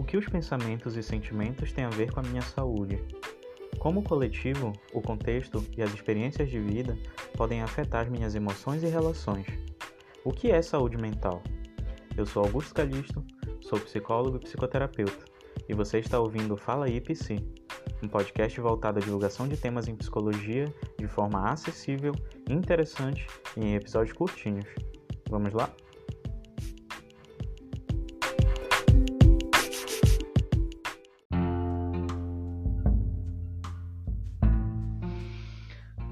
O que os pensamentos e sentimentos têm a ver com a minha saúde? Como coletivo, o contexto e as experiências de vida podem afetar as minhas emoções e relações. O que é saúde mental? Eu sou Augusto Calixto, sou psicólogo e psicoterapeuta, e você está ouvindo Fala Psi, um podcast voltado à divulgação de temas em psicologia de forma acessível, interessante e em episódios curtinhos. Vamos lá?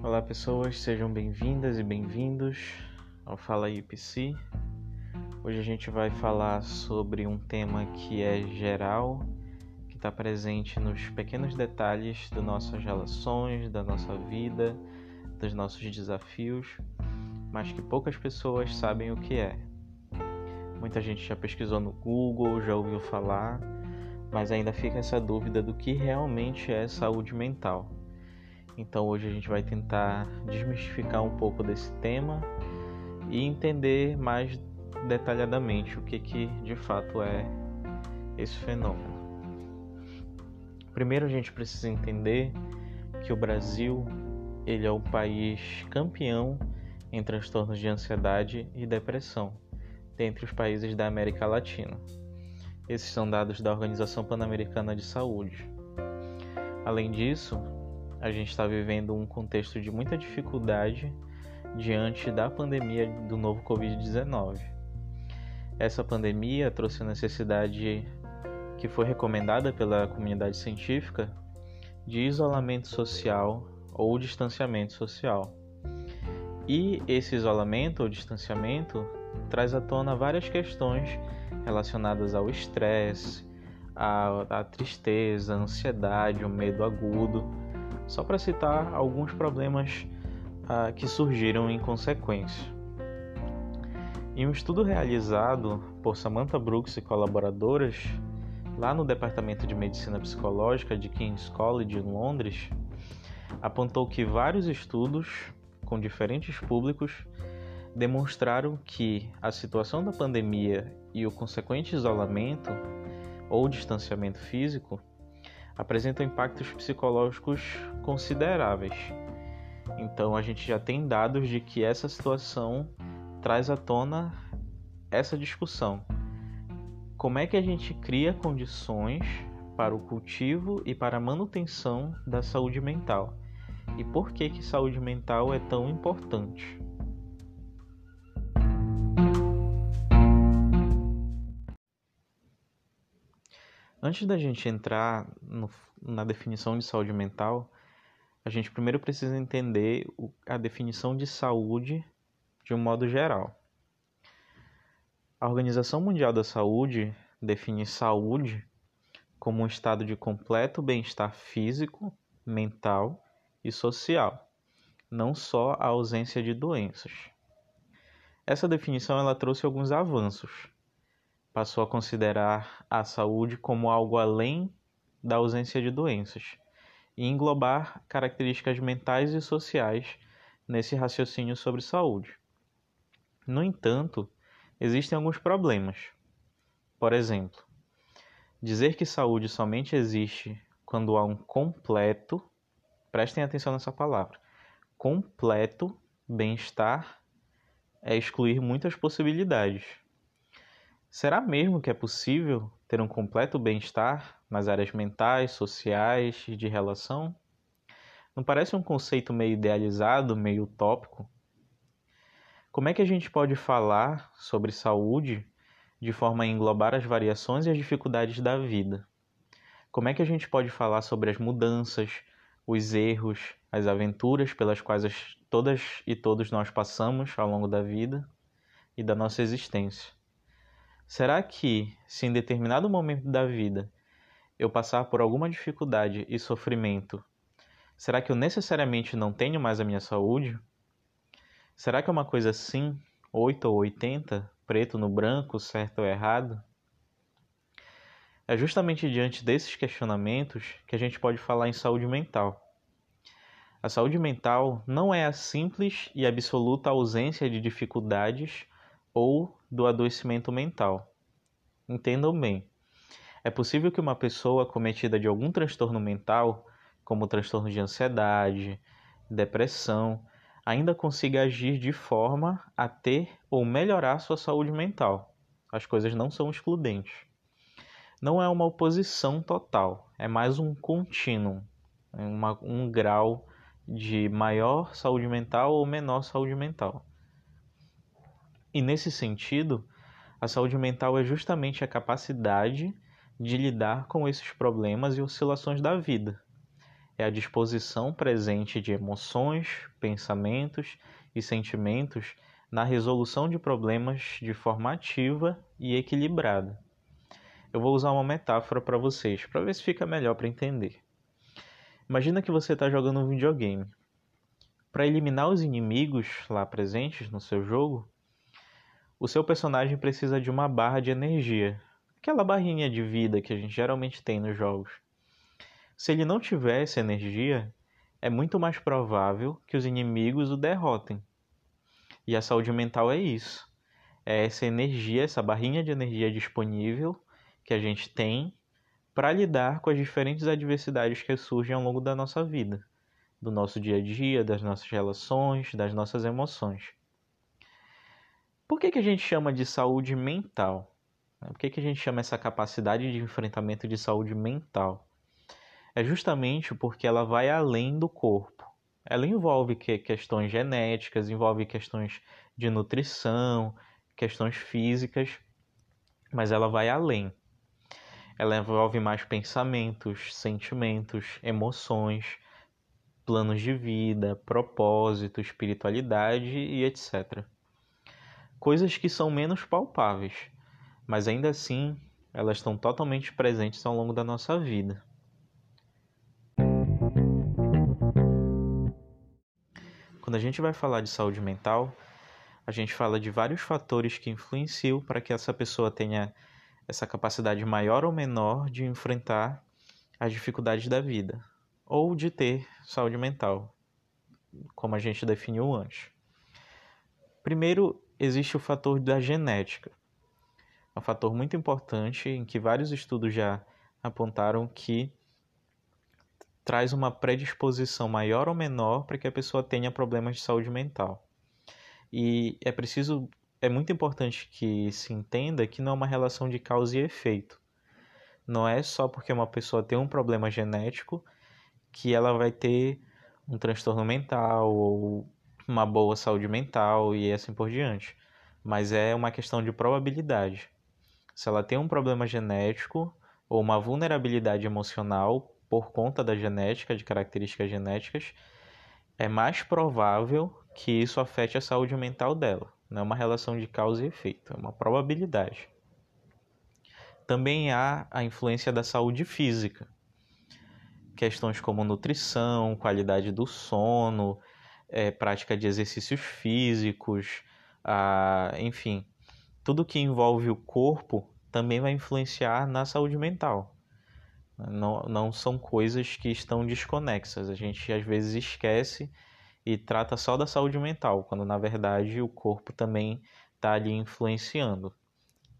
Olá pessoas, sejam bem-vindas e bem-vindos ao Fala Psi. Hoje a gente vai falar sobre um tema que é geral, que está presente nos pequenos detalhes das nossas relações, da nossa vida, dos nossos desafios, mas que poucas pessoas sabem o que é. Muita gente já pesquisou no Google, já ouviu falar, mas ainda fica essa dúvida do que realmente é saúde mental. Então hoje a gente vai tentar desmistificar um pouco desse tema e entender mais detalhadamente o que, que de fato é esse fenômeno. Primeiro a gente precisa entender que o Brasil ele é o país campeão em transtornos de ansiedade e depressão dentre os países da América Latina. Esses são dados da Organização Pan-Americana de Saúde. Além disso, a gente está vivendo um contexto de muita dificuldade diante da pandemia do novo Covid-19. Essa pandemia trouxe a necessidade que foi recomendada pela comunidade científica de isolamento social ou distanciamento social. E esse isolamento ou distanciamento traz à tona várias questões relacionadas ao estresse, à, tristeza, à ansiedade, ao medo agudo só para citar alguns problemas ah, que surgiram em consequência. Em um estudo realizado por Samantha Brooks e colaboradoras, lá no Departamento de Medicina Psicológica de King's College, em Londres, apontou que vários estudos com diferentes públicos demonstraram que a situação da pandemia e o consequente isolamento ou distanciamento físico apresentam impactos psicológicos consideráveis. Então a gente já tem dados de que essa situação traz à tona essa discussão. Como é que a gente cria condições para o cultivo e para a manutenção da saúde mental? E por que que saúde mental é tão importante? Antes da gente entrar no, na definição de saúde mental, a gente primeiro precisa entender a definição de saúde de um modo geral. A Organização Mundial da Saúde define saúde como um estado de completo bem-estar físico, mental e social, não só a ausência de doenças. Essa definição ela trouxe alguns avanços passou a considerar a saúde como algo além da ausência de doenças e englobar características mentais e sociais nesse raciocínio sobre saúde. No entanto, existem alguns problemas. Por exemplo, dizer que saúde somente existe quando há um completo, prestem atenção nessa palavra, completo bem-estar é excluir muitas possibilidades. Será mesmo que é possível ter um completo bem-estar nas áreas mentais, sociais e de relação? Não parece um conceito meio idealizado, meio utópico? Como é que a gente pode falar sobre saúde de forma a englobar as variações e as dificuldades da vida? Como é que a gente pode falar sobre as mudanças, os erros, as aventuras pelas quais todas e todos nós passamos ao longo da vida e da nossa existência? Será que, se em determinado momento da vida eu passar por alguma dificuldade e sofrimento, será que eu necessariamente não tenho mais a minha saúde? Será que é uma coisa assim, 8 ou 80, preto no branco, certo ou errado? É justamente diante desses questionamentos que a gente pode falar em saúde mental. A saúde mental não é a simples e absoluta ausência de dificuldades ou do adoecimento mental. Entendam bem. É possível que uma pessoa cometida de algum transtorno mental, como transtorno de ansiedade, depressão, ainda consiga agir de forma a ter ou melhorar sua saúde mental. As coisas não são excludentes. Não é uma oposição total, é mais um contínuo, um grau de maior saúde mental ou menor saúde mental. E nesse sentido, a saúde mental é justamente a capacidade de lidar com esses problemas e oscilações da vida. É a disposição presente de emoções, pensamentos e sentimentos na resolução de problemas de forma ativa e equilibrada. Eu vou usar uma metáfora para vocês, para ver se fica melhor para entender. Imagina que você está jogando um videogame. Para eliminar os inimigos lá presentes no seu jogo, o seu personagem precisa de uma barra de energia, aquela barrinha de vida que a gente geralmente tem nos jogos. Se ele não tiver essa energia, é muito mais provável que os inimigos o derrotem. E a saúde mental é isso. É essa energia, essa barrinha de energia disponível que a gente tem para lidar com as diferentes adversidades que surgem ao longo da nossa vida, do nosso dia a dia, das nossas relações, das nossas emoções. Por que, que a gente chama de saúde mental? Por que, que a gente chama essa capacidade de enfrentamento de saúde mental? É justamente porque ela vai além do corpo. Ela envolve questões genéticas, envolve questões de nutrição, questões físicas, mas ela vai além ela envolve mais pensamentos, sentimentos, emoções, planos de vida, propósito, espiritualidade e etc. Coisas que são menos palpáveis, mas ainda assim elas estão totalmente presentes ao longo da nossa vida. Quando a gente vai falar de saúde mental, a gente fala de vários fatores que influenciam para que essa pessoa tenha essa capacidade maior ou menor de enfrentar as dificuldades da vida ou de ter saúde mental, como a gente definiu antes. Primeiro, existe o fator da genética. É um fator muito importante em que vários estudos já apontaram que traz uma predisposição maior ou menor para que a pessoa tenha problemas de saúde mental. E é preciso é muito importante que se entenda que não é uma relação de causa e efeito. Não é só porque uma pessoa tem um problema genético que ela vai ter um transtorno mental ou uma boa saúde mental e assim por diante. Mas é uma questão de probabilidade. Se ela tem um problema genético ou uma vulnerabilidade emocional por conta da genética, de características genéticas, é mais provável que isso afete a saúde mental dela. Não é uma relação de causa e efeito, é uma probabilidade. Também há a influência da saúde física. Questões como nutrição, qualidade do sono, é, prática de exercícios físicos, a, enfim, tudo que envolve o corpo também vai influenciar na saúde mental. Não, não são coisas que estão desconexas. A gente às vezes esquece e trata só da saúde mental, quando na verdade o corpo também está ali influenciando.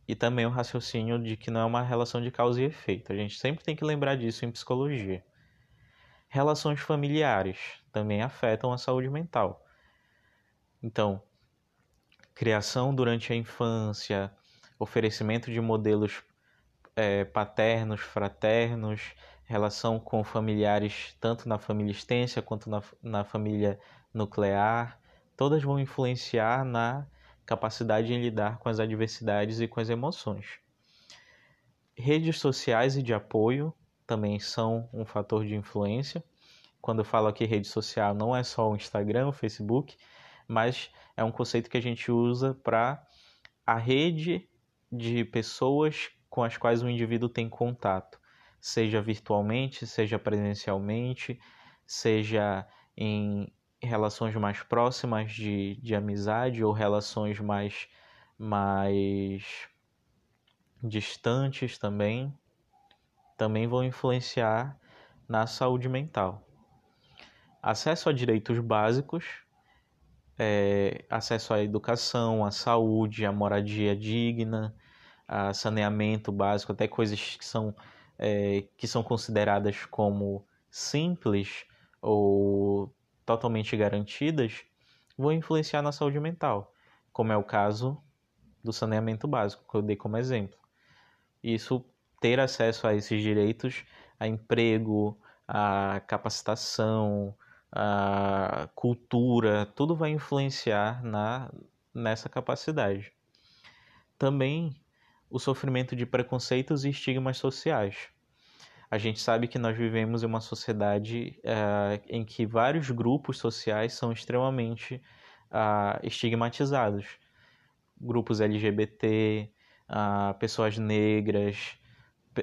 E também o raciocínio de que não é uma relação de causa e efeito. A gente sempre tem que lembrar disso em psicologia. Relações familiares também afetam a saúde mental. Então, criação durante a infância, oferecimento de modelos é, paternos, fraternos, relação com familiares tanto na família extensa quanto na, na família nuclear, todas vão influenciar na capacidade em lidar com as adversidades e com as emoções. Redes sociais e de apoio também são um fator de influência. Quando eu falo aqui rede social, não é só o Instagram, o Facebook, mas é um conceito que a gente usa para a rede de pessoas com as quais o indivíduo tem contato, seja virtualmente, seja presencialmente, seja em relações mais próximas de, de amizade ou relações mais, mais distantes também, também vão influenciar na saúde mental. Acesso a direitos básicos, é, acesso à educação, à saúde, à moradia digna, a saneamento básico, até coisas que são, é, que são consideradas como simples ou totalmente garantidas, vão influenciar na saúde mental, como é o caso do saneamento básico, que eu dei como exemplo. Isso ter acesso a esses direitos, a emprego, a capacitação, a cultura, tudo vai influenciar na, nessa capacidade. Também o sofrimento de preconceitos e estigmas sociais. A gente sabe que nós vivemos em uma sociedade uh, em que vários grupos sociais são extremamente uh, estigmatizados. Grupos LGBT, uh, pessoas negras,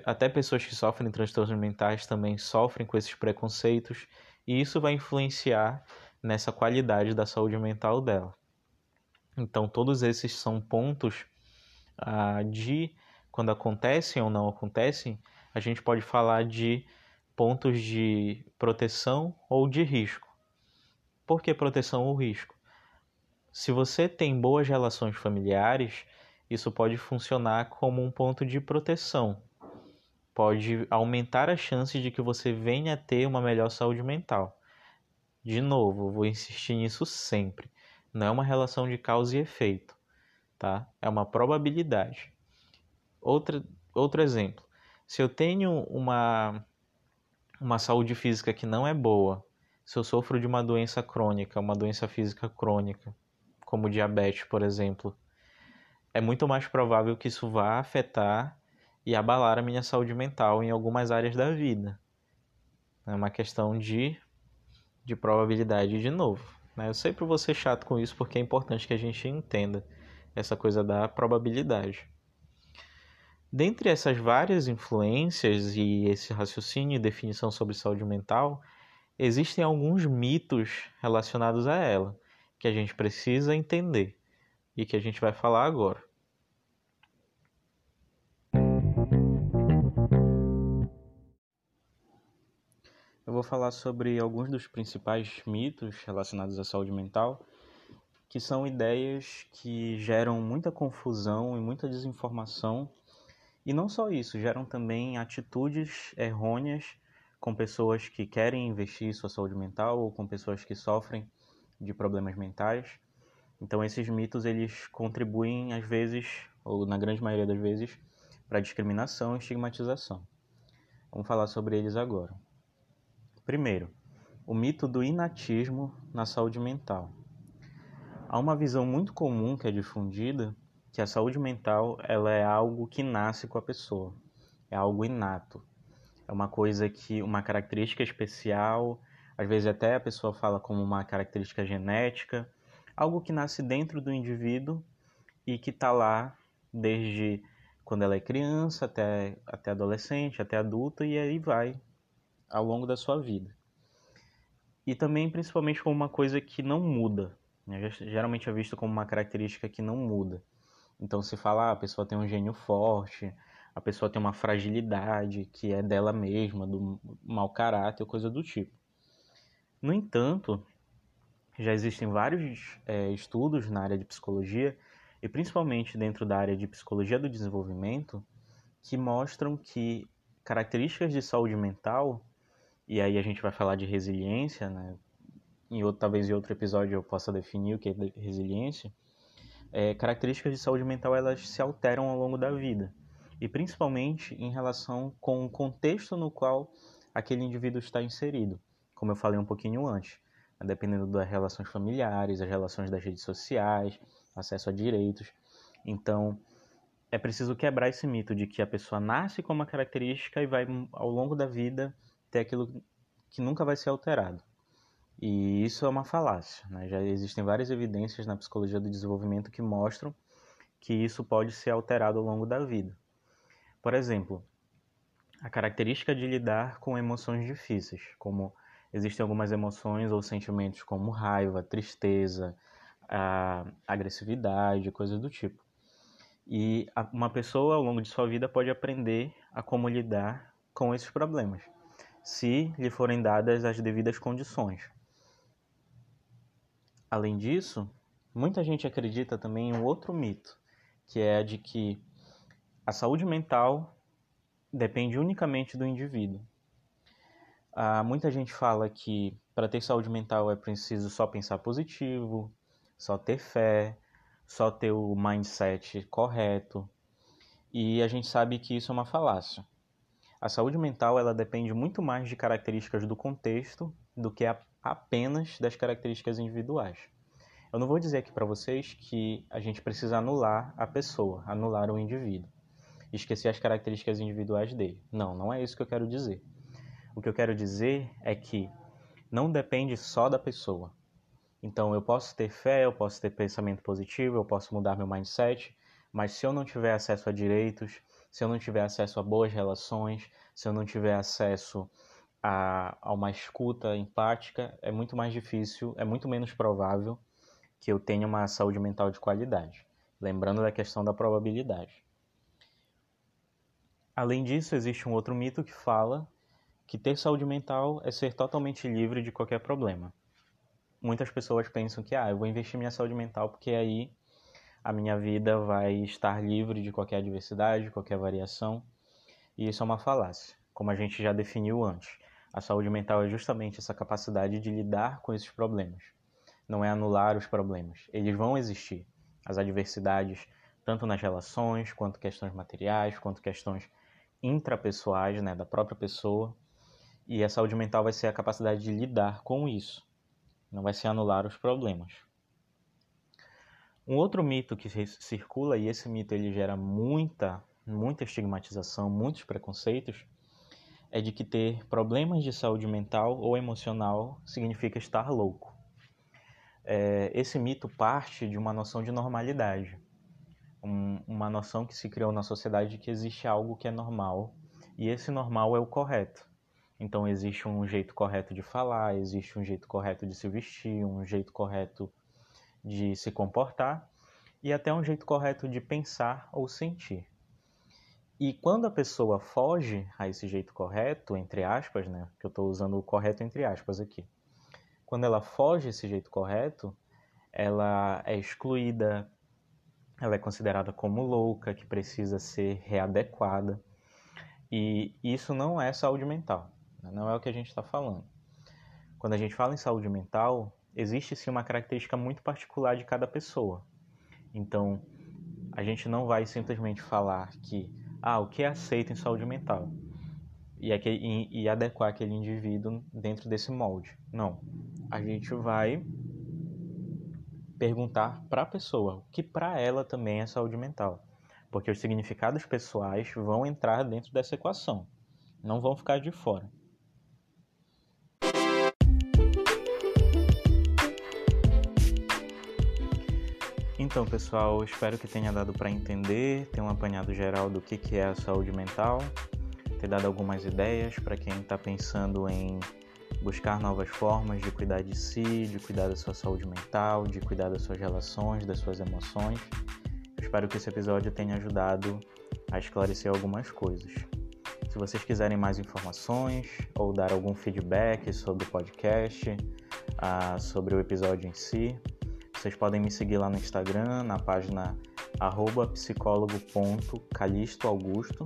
até pessoas que sofrem transtornos mentais também sofrem com esses preconceitos, e isso vai influenciar nessa qualidade da saúde mental dela. Então, todos esses são pontos de quando acontecem ou não acontecem, a gente pode falar de pontos de proteção ou de risco. Por que proteção ou risco? Se você tem boas relações familiares, isso pode funcionar como um ponto de proteção. Pode aumentar a chance de que você venha a ter uma melhor saúde mental. De novo, vou insistir nisso sempre. Não é uma relação de causa e efeito, tá? É uma probabilidade. Outra, outro exemplo se eu tenho uma, uma saúde física que não é boa, se eu sofro de uma doença crônica, uma doença física crônica, como diabetes, por exemplo, é muito mais provável que isso vá afetar e abalar a minha saúde mental em algumas áreas da vida. É uma questão de, de probabilidade de novo. Né? Eu sempre vou ser chato com isso porque é importante que a gente entenda essa coisa da probabilidade. Dentre essas várias influências e esse raciocínio e definição sobre saúde mental, existem alguns mitos relacionados a ela que a gente precisa entender e que a gente vai falar agora. Vou falar sobre alguns dos principais mitos relacionados à saúde mental, que são ideias que geram muita confusão e muita desinformação e não só isso, geram também atitudes errôneas com pessoas que querem investir em sua saúde mental ou com pessoas que sofrem de problemas mentais. Então esses mitos eles contribuem às vezes, ou na grande maioria das vezes, para discriminação e estigmatização. Vamos falar sobre eles agora. Primeiro, o mito do inatismo na saúde mental. Há uma visão muito comum que é difundida que a saúde mental ela é algo que nasce com a pessoa, é algo inato, é uma coisa que uma característica especial, às vezes até a pessoa fala como uma característica genética, algo que nasce dentro do indivíduo e que está lá desde quando ela é criança até, até adolescente, até adulta e aí vai ao longo da sua vida. E também principalmente como uma coisa que não muda, né? geralmente é visto como uma característica que não muda. Então se fala, ah, a pessoa tem um gênio forte, a pessoa tem uma fragilidade que é dela mesma, do mau caráter, coisa do tipo. No entanto, já existem vários é, estudos na área de psicologia, e principalmente dentro da área de psicologia do desenvolvimento, que mostram que características de saúde mental, e aí a gente vai falar de resiliência, né? Em outro, talvez em outro episódio eu possa definir o que é resiliência, é, características de saúde mental elas se alteram ao longo da vida e principalmente em relação com o contexto no qual aquele indivíduo está inserido, como eu falei um pouquinho antes, né, dependendo das relações familiares, as relações das redes sociais, acesso a direitos. Então, é preciso quebrar esse mito de que a pessoa nasce com uma característica e vai ao longo da vida ter aquilo que nunca vai ser alterado. E isso é uma falácia. Né? Já existem várias evidências na psicologia do desenvolvimento que mostram que isso pode ser alterado ao longo da vida. Por exemplo, a característica de lidar com emoções difíceis, como existem algumas emoções ou sentimentos como raiva, tristeza, agressividade, coisas do tipo. E uma pessoa ao longo de sua vida pode aprender a como lidar com esses problemas, se lhe forem dadas as devidas condições. Além disso, muita gente acredita também em um outro mito, que é a de que a saúde mental depende unicamente do indivíduo. Ah, muita gente fala que para ter saúde mental é preciso só pensar positivo, só ter fé, só ter o mindset correto. E a gente sabe que isso é uma falácia. A saúde mental ela depende muito mais de características do contexto do que apenas das características individuais. Eu não vou dizer aqui para vocês que a gente precisa anular a pessoa, anular o indivíduo, esquecer as características individuais dele. Não, não é isso que eu quero dizer. O que eu quero dizer é que não depende só da pessoa. Então eu posso ter fé, eu posso ter pensamento positivo, eu posso mudar meu mindset, mas se eu não tiver acesso a direitos, se eu não tiver acesso a boas relações, se eu não tiver acesso a, a uma escuta empática, é muito mais difícil, é muito menos provável que eu tenha uma saúde mental de qualidade. Lembrando da questão da probabilidade. Além disso, existe um outro mito que fala que ter saúde mental é ser totalmente livre de qualquer problema. Muitas pessoas pensam que, ah, eu vou investir minha saúde mental porque aí a minha vida vai estar livre de qualquer adversidade, qualquer variação. E isso é uma falácia, como a gente já definiu antes. A saúde mental é justamente essa capacidade de lidar com esses problemas não é anular os problemas. Eles vão existir. As adversidades, tanto nas relações, quanto questões materiais, quanto questões intrapessoais, né, da própria pessoa. E a saúde mental vai ser a capacidade de lidar com isso. Não vai ser anular os problemas. Um outro mito que circula, e esse mito ele gera muita, muita estigmatização, muitos preconceitos, é de que ter problemas de saúde mental ou emocional significa estar louco é, esse mito parte de uma noção de normalidade, um, uma noção que se criou na sociedade de que existe algo que é normal e esse normal é o correto. Então existe um jeito correto de falar, existe um jeito correto de se vestir, um jeito correto de se comportar e até um jeito correto de pensar ou sentir. E quando a pessoa foge a esse jeito correto, entre aspas, né, que eu estou usando o correto entre aspas aqui, quando ela foge esse jeito correto, ela é excluída, ela é considerada como louca, que precisa ser readequada. E isso não é saúde mental, né? não é o que a gente está falando. Quando a gente fala em saúde mental, existe sim uma característica muito particular de cada pessoa. Então, a gente não vai simplesmente falar que, ah, o que é aceito em saúde mental? E, aquele, e, adequar aquele indivíduo dentro desse molde. Não a gente vai perguntar para a pessoa o que para ela também é saúde mental, porque os significados pessoais vão entrar dentro dessa equação, não vão ficar de fora. Então, pessoal, espero que tenha dado para entender, ter um apanhado geral do que, que é a saúde mental, ter dado algumas ideias para quem está pensando em buscar novas formas de cuidar de si, de cuidar da sua saúde mental, de cuidar das suas relações, das suas emoções. Eu espero que esse episódio tenha ajudado a esclarecer algumas coisas. Se vocês quiserem mais informações ou dar algum feedback sobre o podcast, uh, sobre o episódio em si, vocês podem me seguir lá no Instagram, na página arroba psicólogo.calistoaugusto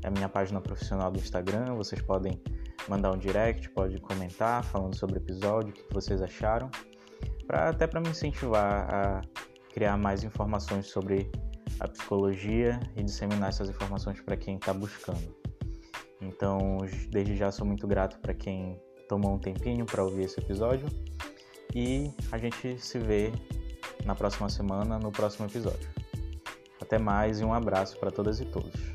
é a minha página profissional do Instagram. Vocês podem mandar um direct, pode comentar falando sobre o episódio, o que vocês acharam, pra, até para me incentivar a criar mais informações sobre a psicologia e disseminar essas informações para quem está buscando. Então, desde já sou muito grato para quem tomou um tempinho para ouvir esse episódio e a gente se vê na próxima semana, no próximo episódio. Até mais e um abraço para todas e todos.